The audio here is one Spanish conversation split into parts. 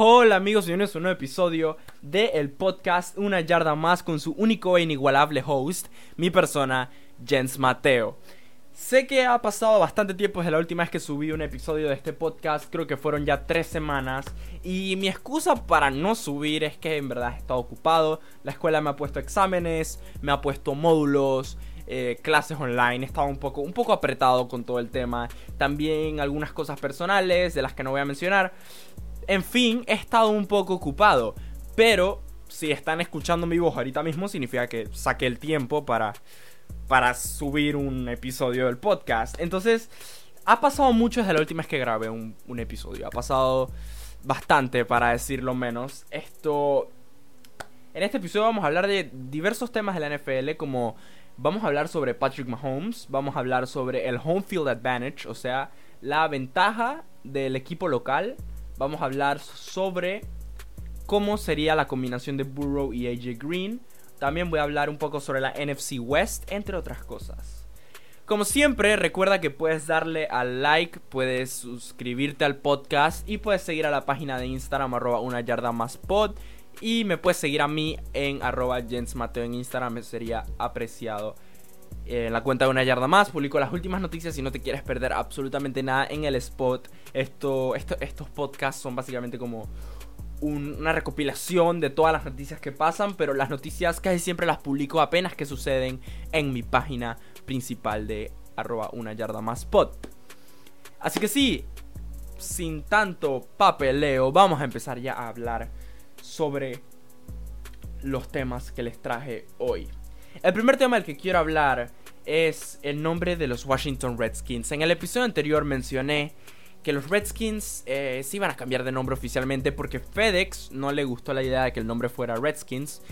Hola amigos, bienvenidos a un nuevo episodio del el podcast Una Yarda Más con su único e inigualable host, mi persona, Jens Mateo. Sé que ha pasado bastante tiempo desde la última vez que subí un episodio de este podcast, creo que fueron ya tres semanas, y mi excusa para no subir es que en verdad he estado ocupado, la escuela me ha puesto exámenes, me ha puesto módulos, eh, clases online, estaba un poco, un poco apretado con todo el tema, también algunas cosas personales de las que no voy a mencionar, en fin, he estado un poco ocupado. Pero si están escuchando mi voz ahorita mismo, significa que saqué el tiempo para, para subir un episodio del podcast. Entonces, ha pasado mucho desde la última vez que grabé un, un episodio. Ha pasado bastante, para decirlo menos. Esto. En este episodio vamos a hablar de diversos temas de la NFL, como vamos a hablar sobre Patrick Mahomes, vamos a hablar sobre el home field advantage, o sea, la ventaja del equipo local vamos a hablar sobre cómo sería la combinación de Burrow y AJ Green. También voy a hablar un poco sobre la NFC West, entre otras cosas. Como siempre, recuerda que puedes darle al like, puedes suscribirte al podcast y puedes seguir a la página de Instagram arroba una yarda. Y me puedes seguir a mí en arroba jensmateo en Instagram, me sería apreciado en la cuenta de una yarda más. Publico las últimas noticias si no te quieres perder absolutamente nada en el spot. Esto, estos podcasts son básicamente como una recopilación de todas las noticias que pasan, pero las noticias casi siempre las publico apenas que suceden en mi página principal de arroba una yarda más pod. Así que sí, sin tanto papeleo, vamos a empezar ya a hablar sobre los temas que les traje hoy. El primer tema del que quiero hablar es el nombre de los Washington Redskins. En el episodio anterior mencioné que los Redskins eh, se iban a cambiar de nombre oficialmente porque FedEx no le gustó la idea de que el nombre fuera Redskins.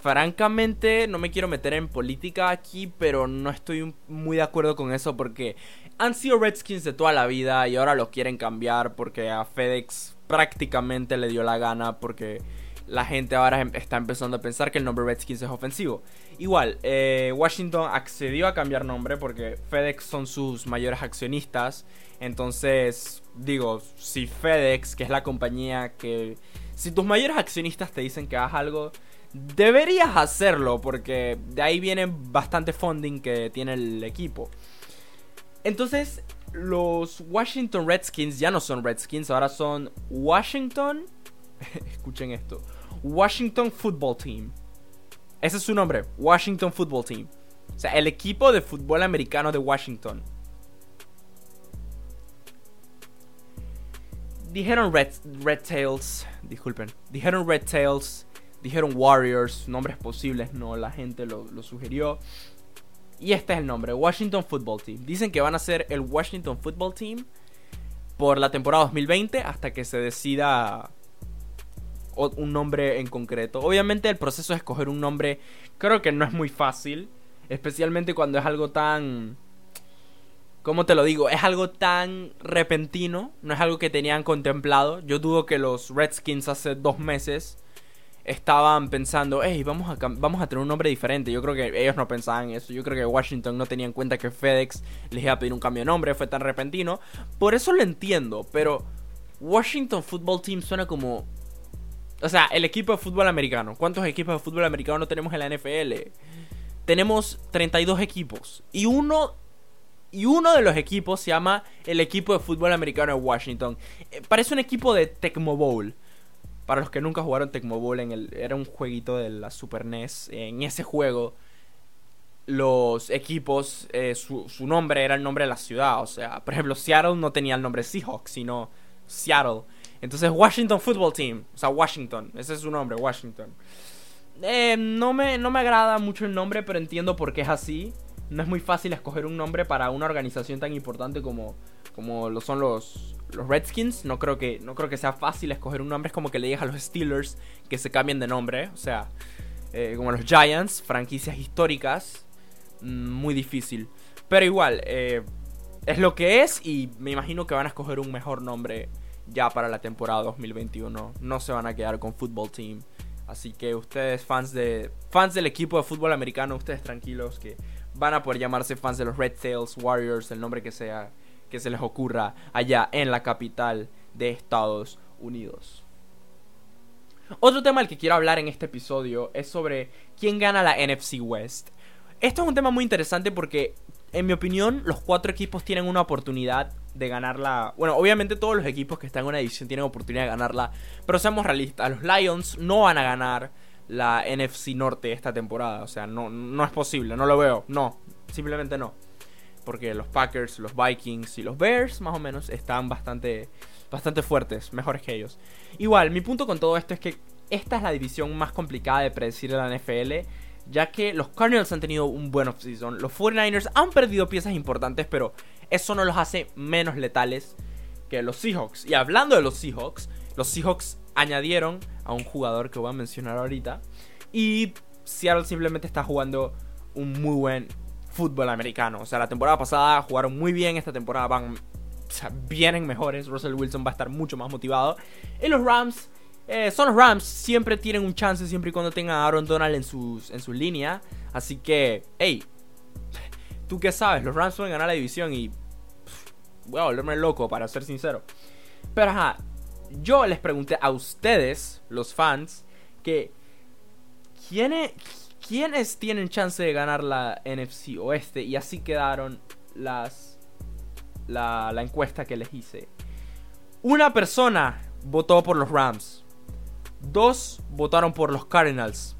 Francamente, no me quiero meter en política aquí, pero no estoy muy de acuerdo con eso porque han sido Redskins de toda la vida y ahora lo quieren cambiar porque a FedEx prácticamente le dio la gana porque la gente ahora em, está empezando a pensar que el nombre Redskins es ofensivo. Igual, eh, Washington accedió a cambiar nombre porque FedEx son sus mayores accionistas. Entonces, digo, si FedEx, que es la compañía que... Si tus mayores accionistas te dicen que hagas algo, deberías hacerlo porque de ahí viene bastante funding que tiene el equipo. Entonces, los Washington Redskins ya no son Redskins, ahora son Washington... Escuchen esto. Washington Football Team. Ese es su nombre, Washington Football Team. O sea, el equipo de fútbol americano de Washington. Dijeron Red, Red Tails, disculpen. Dijeron Red Tails, dijeron Warriors, nombres posibles, no, la gente lo, lo sugirió. Y este es el nombre, Washington Football Team. Dicen que van a ser el Washington Football Team por la temporada 2020 hasta que se decida un nombre en concreto. Obviamente el proceso de escoger un nombre creo que no es muy fácil, especialmente cuando es algo tan... ¿Cómo te lo digo? Es algo tan repentino, no es algo que tenían contemplado. Yo dudo que los Redskins hace dos meses estaban pensando, hey, vamos a, vamos a tener un nombre diferente. Yo creo que ellos no pensaban eso. Yo creo que Washington no tenía en cuenta que FedEx les iba a pedir un cambio de nombre, fue tan repentino. Por eso lo entiendo, pero Washington Football Team suena como o sea, el equipo de fútbol americano. ¿Cuántos equipos de fútbol americano tenemos en la NFL? Tenemos 32 equipos. Y uno, y uno de los equipos se llama el equipo de fútbol americano de Washington. Eh, parece un equipo de Tecmo Bowl. Para los que nunca jugaron Tecmo Bowl, en el, era un jueguito de la Super NES. En ese juego, los equipos, eh, su, su nombre era el nombre de la ciudad. O sea, por ejemplo, Seattle no tenía el nombre Seahawks, sino Seattle. Entonces, Washington Football Team. O sea, Washington. Ese es su nombre, Washington. Eh, no, me, no me agrada mucho el nombre, pero entiendo por qué es así. No es muy fácil escoger un nombre para una organización tan importante como, como lo son los, los Redskins. No creo, que, no creo que sea fácil escoger un nombre. Es como que le digas a los Steelers que se cambien de nombre. O sea, eh, como los Giants, franquicias históricas. Mm, muy difícil. Pero igual, eh, es lo que es y me imagino que van a escoger un mejor nombre ya para la temporada 2021. No se van a quedar con Football Team. Así que ustedes, fans, de, fans del equipo de fútbol americano, ustedes tranquilos que van a poder llamarse fans de los Red Tails, Warriors, el nombre que sea que se les ocurra allá en la capital de Estados unidos. Otro tema del que quiero hablar en este episodio es sobre quién gana la NFC West. Esto es un tema muy interesante porque, en mi opinión, los cuatro equipos tienen una oportunidad de ganarla. Bueno, obviamente todos los equipos que están en una división tienen oportunidad de ganarla, pero seamos realistas, los Lions no van a ganar la NFC Norte esta temporada. O sea, no, no es posible, no lo veo, no, simplemente no. Porque los Packers, los Vikings y los Bears, más o menos, están bastante bastante fuertes, mejores que ellos. Igual, mi punto con todo esto es que esta es la división más complicada de predecir de la NFL, ya que los Cardinals han tenido un buen offseason, los 49ers han perdido piezas importantes, pero eso no los hace menos letales que los Seahawks. Y hablando de los Seahawks, los Seahawks añadieron a un jugador que voy a mencionar ahorita, y Seattle simplemente está jugando un muy buen fútbol americano. O sea, la temporada pasada jugaron muy bien, esta temporada van vienen mejores. Russell Wilson va a estar mucho más motivado. Y los Rams, eh, son los Rams, siempre tienen un chance siempre y cuando tengan a Aaron Donald en, sus, en su línea. Así que, hey, tú qué sabes, los Rams pueden ganar la división y voy a volverme loco, para ser sincero. Pero ajá, yo les pregunté a ustedes, los fans, que ¿quiénes, quiénes tienen chance de ganar la NFC Oeste y así quedaron las la, encuesta que les hice. Una persona votó por los Rams. Dos votaron por los Cardinals.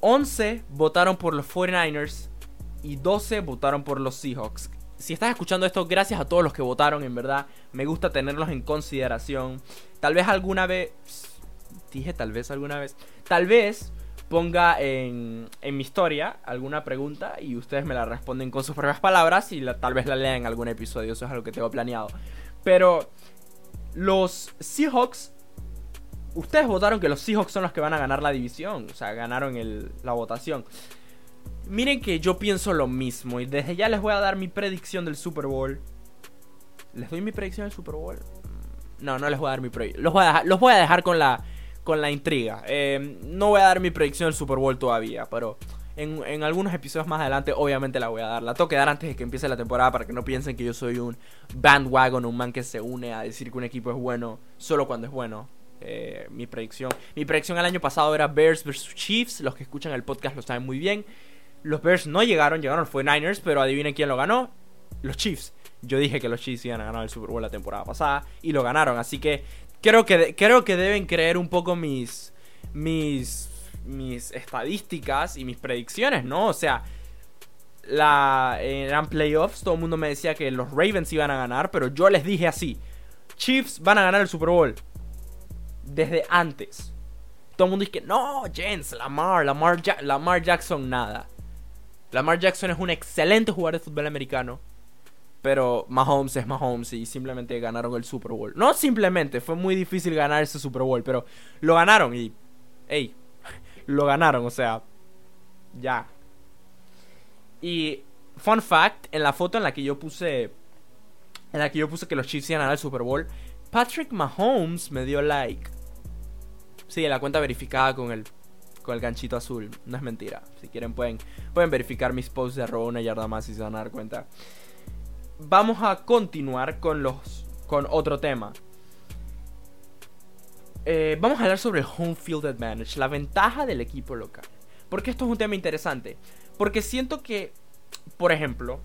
11 votaron por los 49ers. Y 12 votaron por los Seahawks. Si estás escuchando esto, gracias a todos los que votaron, en verdad. Me gusta tenerlos en consideración. Tal vez alguna vez... Dije tal vez alguna vez. Tal vez ponga en, en mi historia alguna pregunta y ustedes me la responden con sus propias palabras y tal vez la lean en algún episodio, eso es algo que tengo planeado. Pero los Seahawks, ustedes votaron que los Seahawks son los que van a ganar la división, o sea, ganaron el, la votación. Miren que yo pienso lo mismo y desde ya les voy a dar mi predicción del Super Bowl. ¿Les doy mi predicción del Super Bowl? No, no les voy a dar mi predicción. Los voy a dejar con la con la intriga. Eh, no voy a dar mi predicción del Super Bowl todavía, pero en, algunos episodios más adelante obviamente la voy a dar. La tengo que dar antes de que empiece la temporada para que no piensen que yo soy un bandwagon, un man que se une a decir que un equipo es bueno solo cuando es bueno. Eh, mi predicción. Mi predicción el año pasado era Bears vs Chiefs. Los que escuchan el podcast lo saben muy bien. Los Bears no llegaron, llegaron fue Niners, pero adivinen quién lo ganó. Los Chiefs. Yo dije que los Chiefs iban a ganar el Super Bowl la temporada pasada y lo ganaron. Así que creo que, creo que deben creer un poco mis, mis, mis estadísticas y mis predicciones, ¿no? O sea, la, eran playoffs, todo el mundo me decía que los Ravens iban a ganar, pero yo les dije así, Chiefs van a ganar el Super Bowl. Desde antes. Todo el mundo dice que no, Jens, Lamar, Lamar, Lamar Jackson, nada. Lamar Jackson es un excelente jugador de fútbol americano. Pero Mahomes es Mahomes y simplemente ganaron el Super Bowl. No simplemente, fue muy difícil ganar ese Super Bowl, pero lo ganaron y... ¡Ey! Lo ganaron, o sea... Ya. Y... Fun fact, en la foto en la que yo puse... En la que yo puse que los Chiefs iban a ganar el Super Bowl, Patrick Mahomes me dio like. Sí, la cuenta verificada con el con el ganchito azul. No es mentira. Si quieren pueden, pueden verificar mis posts de arroba una yarda más y se van a dar cuenta vamos a continuar con los con otro tema. Eh, vamos a hablar sobre el home field advantage, la ventaja del equipo local. Porque esto es un tema interesante. Porque siento que, por ejemplo,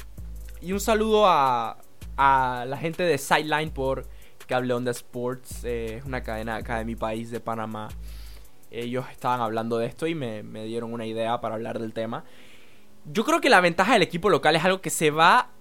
y un saludo a, a la gente de Sideline por Cable Onda Sports, eh, una cadena acá de mi país, de Panamá. Ellos estaban hablando de esto y me, me dieron una idea para hablar del tema. Yo creo que la ventaja del equipo local es algo que se va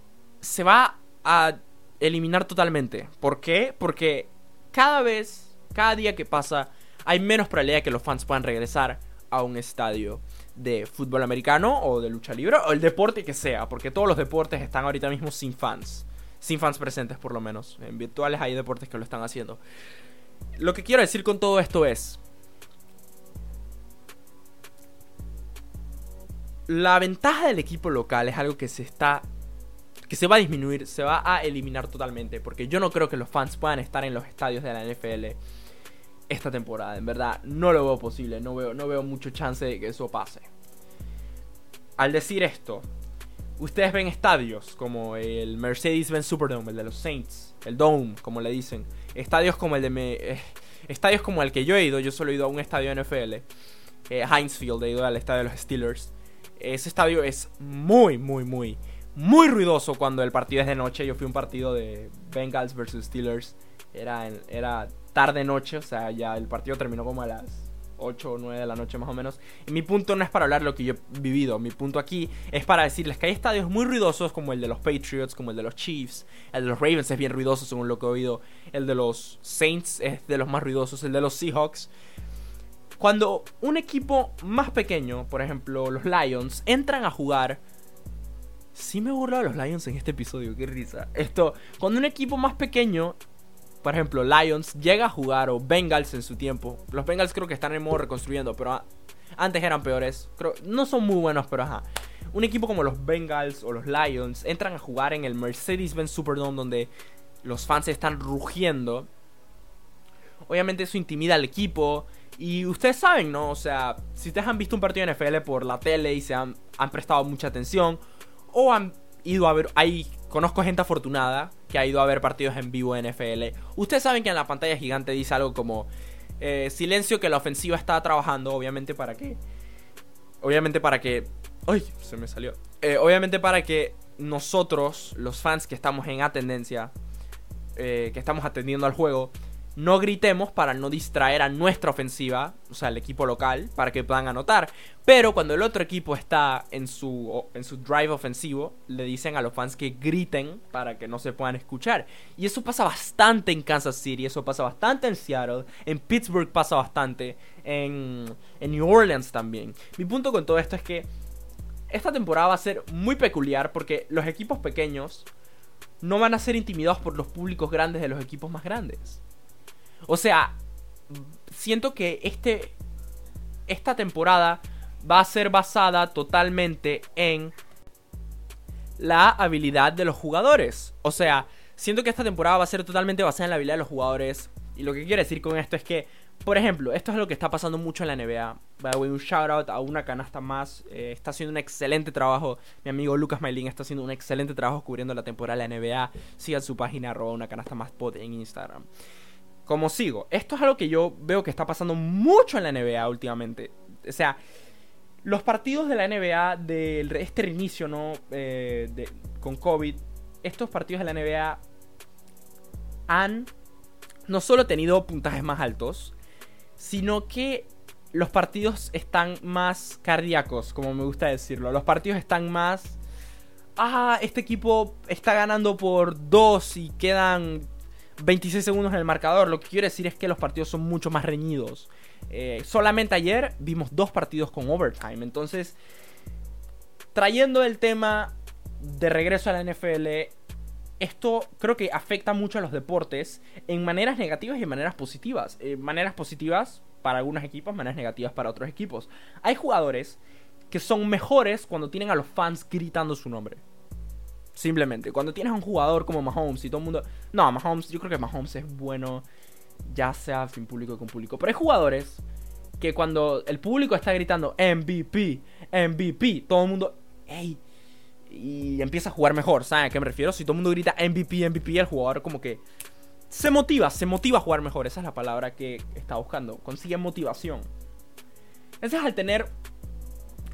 se va a eliminar totalmente. ¿Por qué? Porque cada vez, cada día que pasa, hay menos probabilidad de que los fans puedan regresar a un estadio de fútbol americano o de lucha libre o el deporte que sea, porque todos los deportes están ahorita mismo sin fans, sin fans presentes por lo menos. En virtuales hay deportes que lo están haciendo. Lo que quiero decir con todo esto es, la ventaja del equipo local es algo que se está que se va a disminuir, se va a eliminar totalmente. Porque yo no creo que los fans puedan estar en los estadios de la NFL esta temporada. En verdad, no lo veo posible. No veo, no veo mucho chance de que eso pase. Al decir esto, ustedes ven estadios como el Mercedes-Benz Superdome, el de los Saints, el Dome, como le dicen, estadios como el de... Me, eh, estadios como el que yo he ido, yo solo he ido a un estadio NFL, eh, Heinz Field, he ido al estadio de los Steelers. Ese estadio es muy, muy, muy, muy ruidoso cuando el partido es de noche. Yo fui a un partido de Bengals versus Steelers. Era, era tarde-noche, o sea, ya el partido terminó como a las 8 o 9 de la noche más o menos. Y mi punto no es para hablar lo que yo he vivido, mi punto aquí es para decirles que hay estadios muy ruidosos como el de los Patriots, como el de los Chiefs, el de los Ravens es bien ruidoso según lo que he oído, el de los Saints es de los más ruidosos, el de los Seahawks. Cuando un equipo más pequeño, por ejemplo los Lions, entran a jugar... Sí me he burlado de los Lions en este episodio, qué risa. Esto, cuando un equipo más pequeño por ejemplo, Lions llega a jugar o Bengals en su tiempo. Los Bengals creo que están en modo reconstruyendo, pero antes eran peores. Creo, no son muy buenos, pero ajá. Un equipo como los Bengals o los Lions entran a jugar en el Mercedes-Benz Superdome donde los fans están rugiendo. Obviamente eso intimida al equipo. Y ustedes saben, ¿no? O sea, si ustedes han visto un partido de NFL por la tele y se han, han prestado mucha atención, o han ido a ver, hay, conozco gente afortunada que ha ido a ver partidos en vivo en NFL. Ustedes saben que en la pantalla gigante dice algo como eh, silencio que la ofensiva está trabajando, obviamente para que... Obviamente para que... ¡Ay! Se me salió. Eh, obviamente para que nosotros, los fans que estamos en atendencia, eh, que estamos atendiendo al juego, no gritemos para no distraer a nuestra ofensiva, o sea, el equipo local, para que puedan anotar. Pero cuando el otro equipo está en su, en su drive ofensivo, le dicen a los fans que griten para que no se puedan escuchar. Y eso pasa bastante en Kansas City, eso pasa bastante en Seattle, en Pittsburgh pasa bastante, en, en New Orleans también. Mi punto con todo esto es que esta temporada va a ser muy peculiar porque los equipos pequeños no van a ser intimidados por los públicos grandes de los equipos más grandes. O sea, siento que este, esta temporada va a ser basada totalmente en la habilidad de los jugadores. O sea, siento que esta temporada va a ser totalmente basada en la habilidad de los jugadores. Y lo que quiero decir con esto es que, por ejemplo, esto es lo que está pasando mucho en la NBA. un shout out a una canasta más. Eh, está haciendo un excelente trabajo. Mi amigo Lucas Mailin está haciendo un excelente trabajo cubriendo la temporada de la NBA. Sigan su página arroba una canasta más pod en Instagram como sigo. Esto es algo que yo veo que está pasando mucho en la NBA últimamente. O sea, los partidos de la NBA de este reinicio, ¿no? Eh, con COVID, estos partidos de la NBA han no solo tenido puntajes más altos, sino que los partidos están más cardíacos, como me gusta decirlo. Los partidos están más... Ah, este equipo está ganando por dos y quedan 26 segundos en el marcador. Lo que quiero decir es que los partidos son mucho más reñidos. Eh, solamente ayer vimos dos partidos con overtime. Entonces, trayendo el tema de regreso a la NFL, esto creo que afecta mucho a los deportes en maneras negativas y en maneras positivas. Eh, maneras positivas para algunos equipos, maneras negativas para otros equipos. Hay jugadores que son mejores cuando tienen a los fans gritando su nombre. Simplemente, cuando tienes a un jugador como Mahomes y todo el mundo... No, Mahomes, yo creo que Mahomes es bueno, ya sea sin público con público. Pero hay jugadores que cuando el público está gritando MVP, MVP, todo el mundo... ¡Ey! Y empieza a jugar mejor, ¿saben a qué me refiero? Si todo el mundo grita MVP, MVP, el jugador como que se motiva, se motiva a jugar mejor. Esa es la palabra que está buscando. Consigue motivación. Entonces al tener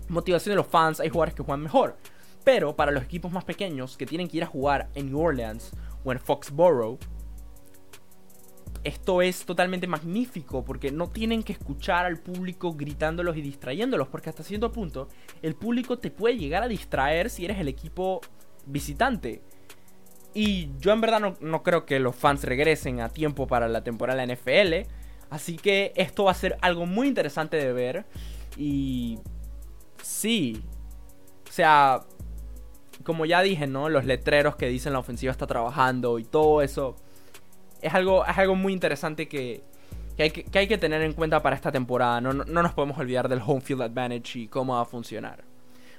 motivación de los fans, hay jugadores que juegan mejor. Pero para los equipos más pequeños que tienen que ir a jugar en New Orleans o en Foxborough, esto es totalmente magnífico porque no tienen que escuchar al público gritándolos y distrayéndolos, porque hasta cierto punto el público te puede llegar a distraer si eres el equipo visitante. Y yo en verdad no, no creo que los fans regresen a tiempo para la temporada NFL, así que esto va a ser algo muy interesante de ver. Y sí, o sea, como ya dije, ¿no? Los letreros que dicen la ofensiva está trabajando y todo eso. Es algo, es algo muy interesante que, hay que, tener en cuenta para esta temporada. No, nos podemos olvidar del home field advantage y cómo va a funcionar.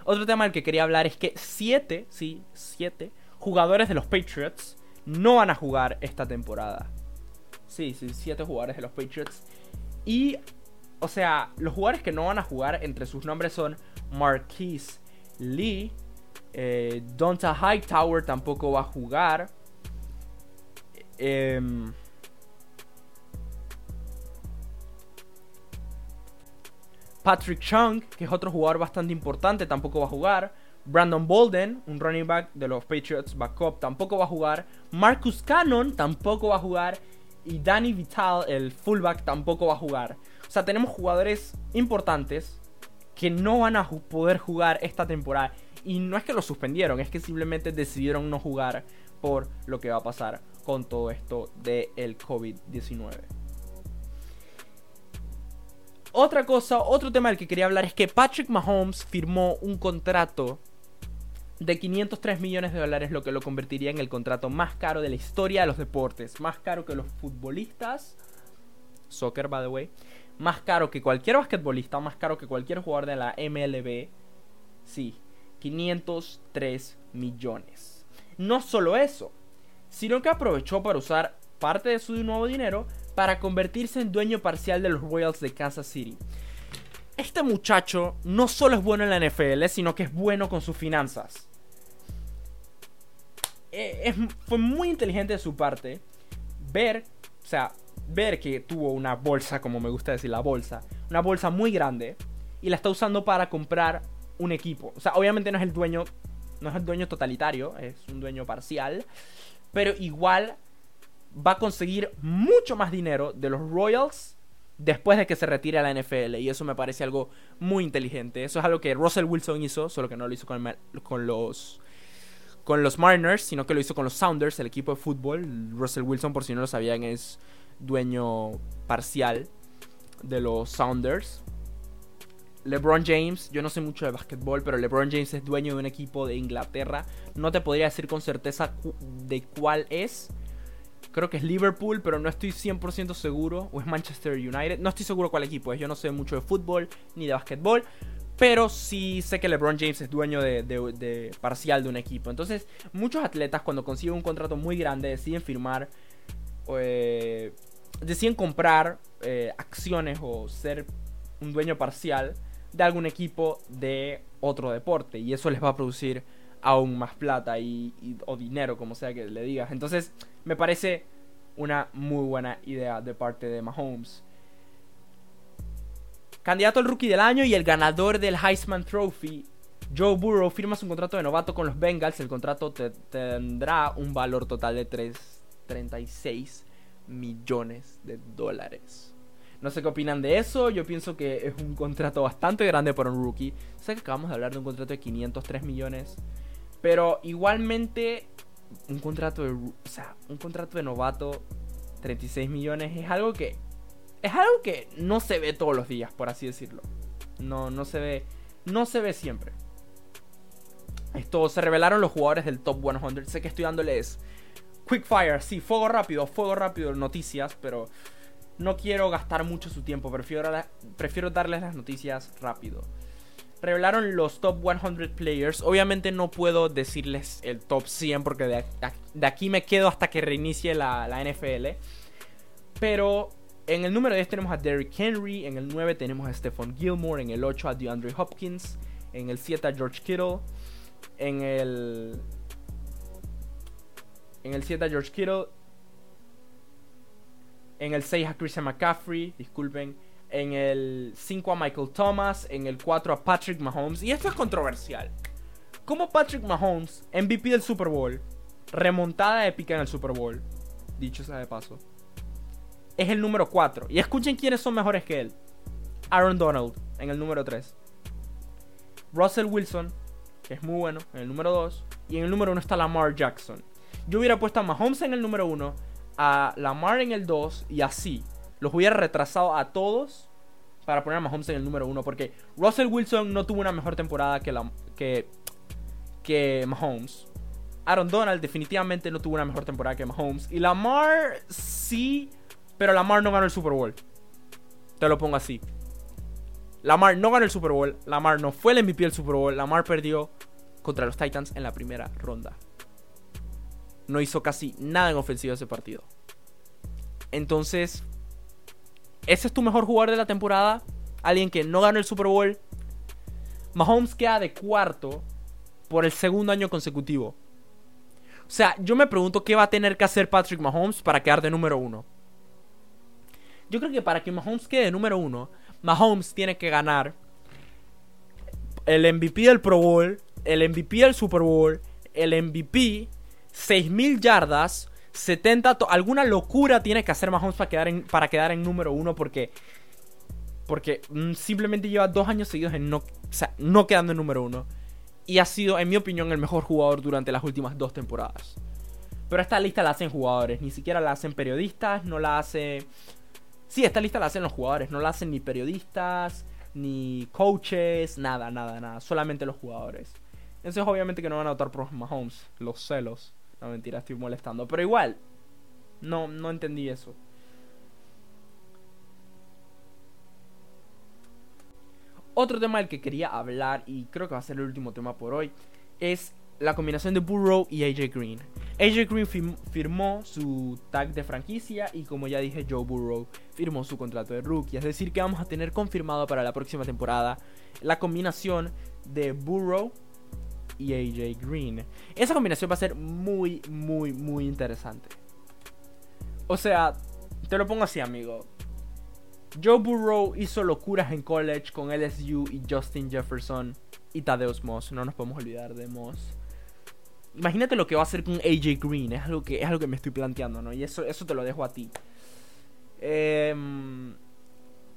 Otro tema del que quería hablar es que 7, sí, 7 jugadores de los Patriots no van a jugar esta temporada. Sí, sí, 7 jugadores de los Patriots. Y, o sea, los jugadores que no van a jugar entre sus nombres son Marquise Lee, eh, Donta Hightower tampoco va a jugar. Em, Patrick Chung, que es otro jugador bastante importante, tampoco va a jugar. Brandon Bolden, un running back de los Patriots backup, tampoco va a jugar. Marcus Cannon tampoco va a jugar. Y Danny Vital, el fullback, tampoco va a jugar. O sea, tenemos jugadores importantes que no van a poder jugar esta temporada. Y no es que lo suspendieron, es que simplemente decidieron no jugar por lo que va a pasar con todo esto del COVID-19. Otra cosa, otro tema del que quería hablar es que Patrick Mahomes firmó un contrato de 503 millones de dólares, lo que lo convertiría en el contrato más caro de la historia de los deportes. Más caro que los futbolistas. Soccer, by the way. Más caro que cualquier basquetbolista, más caro que cualquier jugador de la MLB. Sí, 503 millones. No solo eso, sino que aprovechó para usar parte de su nuevo dinero para convertirse en dueño parcial de los Royals de Kansas City. Este muchacho no solo es bueno en la NFL, sino que es bueno con sus finanzas. Eh, fue muy inteligente de su parte ver, o sea, ver que tuvo una bolsa, como me gusta decir la bolsa, una bolsa muy grande y la está usando para comprar un equipo. O sea, obviamente no es el dueño, no es el dueño totalitario, es un dueño parcial, pero igual va a conseguir mucho más dinero de los Royals después de que se retire a la NFL. Y eso me parece algo muy inteligente. Eso es algo que Russell Wilson hizo, solo que no lo hizo con, los con los Mariners, sino que lo hizo con los Sounders, el equipo de fútbol. Russell Wilson, por si no lo sabían, es dueño parcial de los Sounders. LeBron James, yo no sé mucho de básquetbol, pero LeBron James es dueño de un equipo de Inglaterra. No te podría decir con certeza de cuál es, Creo que es Liverpool, pero no estoy 100% seguro. O es Manchester United. No estoy seguro cuál equipo es. Yo no sé mucho de fútbol ni de básquetbol. Pero sí sé que LeBron James es dueño de, parcial de un equipo. Entonces, muchos atletas cuando consiguen un contrato muy grande deciden firmar, eh, deciden comprar eh, acciones o ser un dueño parcial de algún equipo de otro deporte. Y eso les va a producir aún más plata y, o dinero, como sea que le digas. Entonces, me parece una muy buena idea de parte de Mahomes. Candidato al rookie del año y el ganador del Heisman Trophy, Joe Burrow firma su contrato de novato con los Bengals. El contrato tendrá un valor total de 336 millones de dólares. No sé qué opinan de eso. Yo pienso que es un contrato bastante grande para un rookie. Sé que acabamos de hablar de un contrato de 503 millones. Pero igualmente un contrato de, o sea, un contrato de novato 36 millones es algo que es algo que no se ve todos los días, por así decirlo. No no se ve no se ve siempre. Esto se revelaron los jugadores del top 100. Sé que estoy dándoles quick fire, sí, fuego rápido, fuego rápido noticias, pero no quiero gastar mucho su tiempo, prefiero, prefiero darles las noticias rápido revelaron los top 100 players. Obviamente no puedo decirles el top 100 porque de, aquí me quedo hasta que reinicie la, NFL. Pero en el número 10 tenemos a Derrick Henry, en el 9 tenemos a Stephon Gilmore, en el 8 a DeAndre Hopkins, en el 7 a George Kittle, en el en el 7 a George Kittle, en el 6 a Christian McCaffrey, disculpen, en el 5 a Michael Thomas, en el 4 a Patrick Mahomes. Y esto es controversial. Como Patrick Mahomes, MVP del Super Bowl, remontada épica en el Super Bowl, dicho sea de paso, es el número 4. Y escuchen quiénes son mejores que él. Aaron Donald en el número 3. Russell Wilson, que es muy bueno, en el número 2. Y en el número 1 está Lamar Jackson. Yo hubiera puesto a Mahomes en el número 1, a Lamar en el 2 y así los hubiera retrasado a todos para poner a Mahomes en el número uno. Porque Russell Wilson no tuvo una mejor temporada que, la, que, que Mahomes. Aaron Donald definitivamente no tuvo una mejor temporada que Mahomes. Y Lamar sí, pero Lamar no ganó el Super Bowl. Te lo pongo así. Lamar no ganó el Super Bowl. Lamar no fue el MVP del Super Bowl. Lamar perdió contra los Titans en la primera ronda. No hizo casi nada en ofensiva ese partido. Entonces, ese es tu mejor jugador de la temporada, alguien que no ganó el Super Bowl. Mahomes queda de cuarto por el segundo año consecutivo. O sea, yo me pregunto qué va a tener que hacer Patrick Mahomes para quedar de número uno. Yo creo que para que Mahomes quede de número uno, Mahomes tiene que ganar el MVP del Pro Bowl, el MVP del Super Bowl, el MVP, 6.000 yardas, 70... Alguna locura tiene que hacer Mahomes para quedar en, para quedar en número uno porque... Porque mm, simplemente lleva dos años seguidos en no, quedando en número uno. Y ha sido, en mi opinión, el mejor jugador durante las últimas dos temporadas. Pero esta lista la hacen jugadores, ni siquiera la hacen periodistas, no la hace... Sí, esta lista la hacen los jugadores, no la hacen ni periodistas, ni coaches, nada, nada, nada, solamente los jugadores. Entonces obviamente que no van a votar por Mahomes, los celos. No, mentira, estoy molestando. Pero igual, no, no entendí eso. Otro tema del que quería hablar, y creo que va a ser el último tema por hoy, es la combinación de Burrow y AJ Green. AJ Green firmó su tag de franquicia y como ya dije, Joe Burrow firmó su contrato de rookie. Es decir, que vamos a tener confirmado para la próxima temporada la combinación de Burrow y AJ Green. Esa combinación va a ser muy, muy, muy interesante. O sea, te lo pongo así, amigo. Joe Burrow hizo locuras en college con LSU y Justin Jefferson y Tadeus Moss. No nos podemos olvidar de Moss imagínate lo que va a hacer con AJ Green. Es algo que, es algo que me estoy planteando, ¿no? Y eso, eso te lo dejo a ti. Em,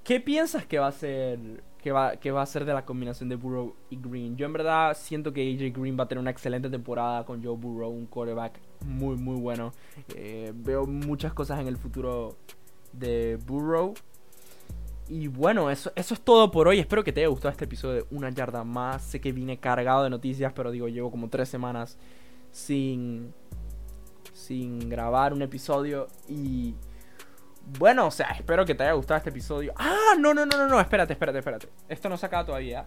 ¿Qué piensas que va a ser que va, va a ser de la combinación de Burrow y Green? Yo en verdad siento que AJ Green va a tener una excelente temporada con Joe Burrow, un quarterback muy muy bueno. Eh, veo muchas cosas en el futuro de Burrow. Y bueno, eso, eso es todo por hoy. Espero que te haya gustado este episodio de Una Yarda Más. Sé que vine cargado de noticias, pero digo, llevo como tres semanas sin, sin grabar un episodio y... Bueno, o sea, espero que te haya gustado este episodio. Ah, no, no, no, no, no, espérate, espérate, espérate. Esto no se acaba todavía.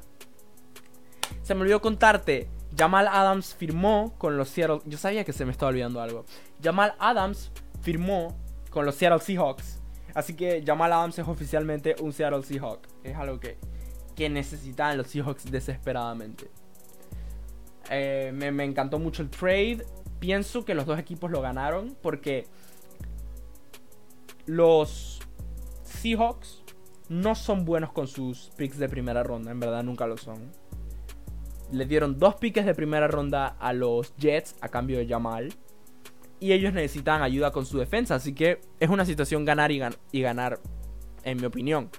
Se me olvidó contarte. Jamal Adams firmó con los Seattle. Yo sabía que se me estaba olvidando algo. Jamal Adams firmó con los Seattle Seahawks. Así que Jamal Adams es oficialmente un Seattle Seahawk. Es algo que, que necesitan los Seahawks desesperadamente. Eh, me, encantó mucho el trade. Pienso que los dos equipos lo ganaron porque los Seahawks no son buenos con sus picks de primera ronda. En verdad nunca lo son. Le dieron dos piques de primera ronda a los Jets a cambio de Jamal. Y ellos necesitan ayuda con su defensa. Así que es una situación ganar y, y ganar, en mi opinión.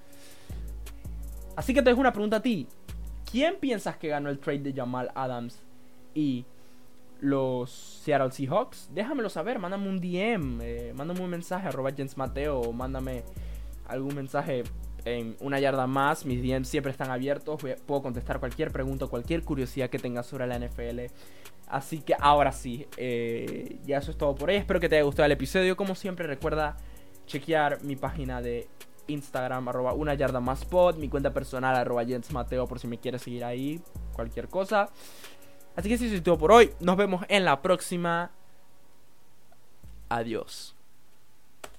Así que te dejo una pregunta a ti. ¿Quién piensas que ganó el trade de Jamal Adams y los Seattle Seahawks, déjamelo saber, mándame un DM, eh, mándame un mensaje arroba Jens Mateo o mándame algún mensaje en una yarda más. Mis DMs siempre están abiertos, puedo contestar cualquier pregunta, cualquier curiosidad que tengas sobre la NFL. Así que ahora sí, eh, ya eso es todo por hoy. Espero que te haya gustado el episodio. Como siempre, recuerda chequear mi página de Instagram, arroba una yarda más pod, mi cuenta personal, arroba Jens Mateo, por si me quieres seguir ahí, cualquier cosa. Así que eso es todo por hoy. Nos vemos en la próxima. Adiós.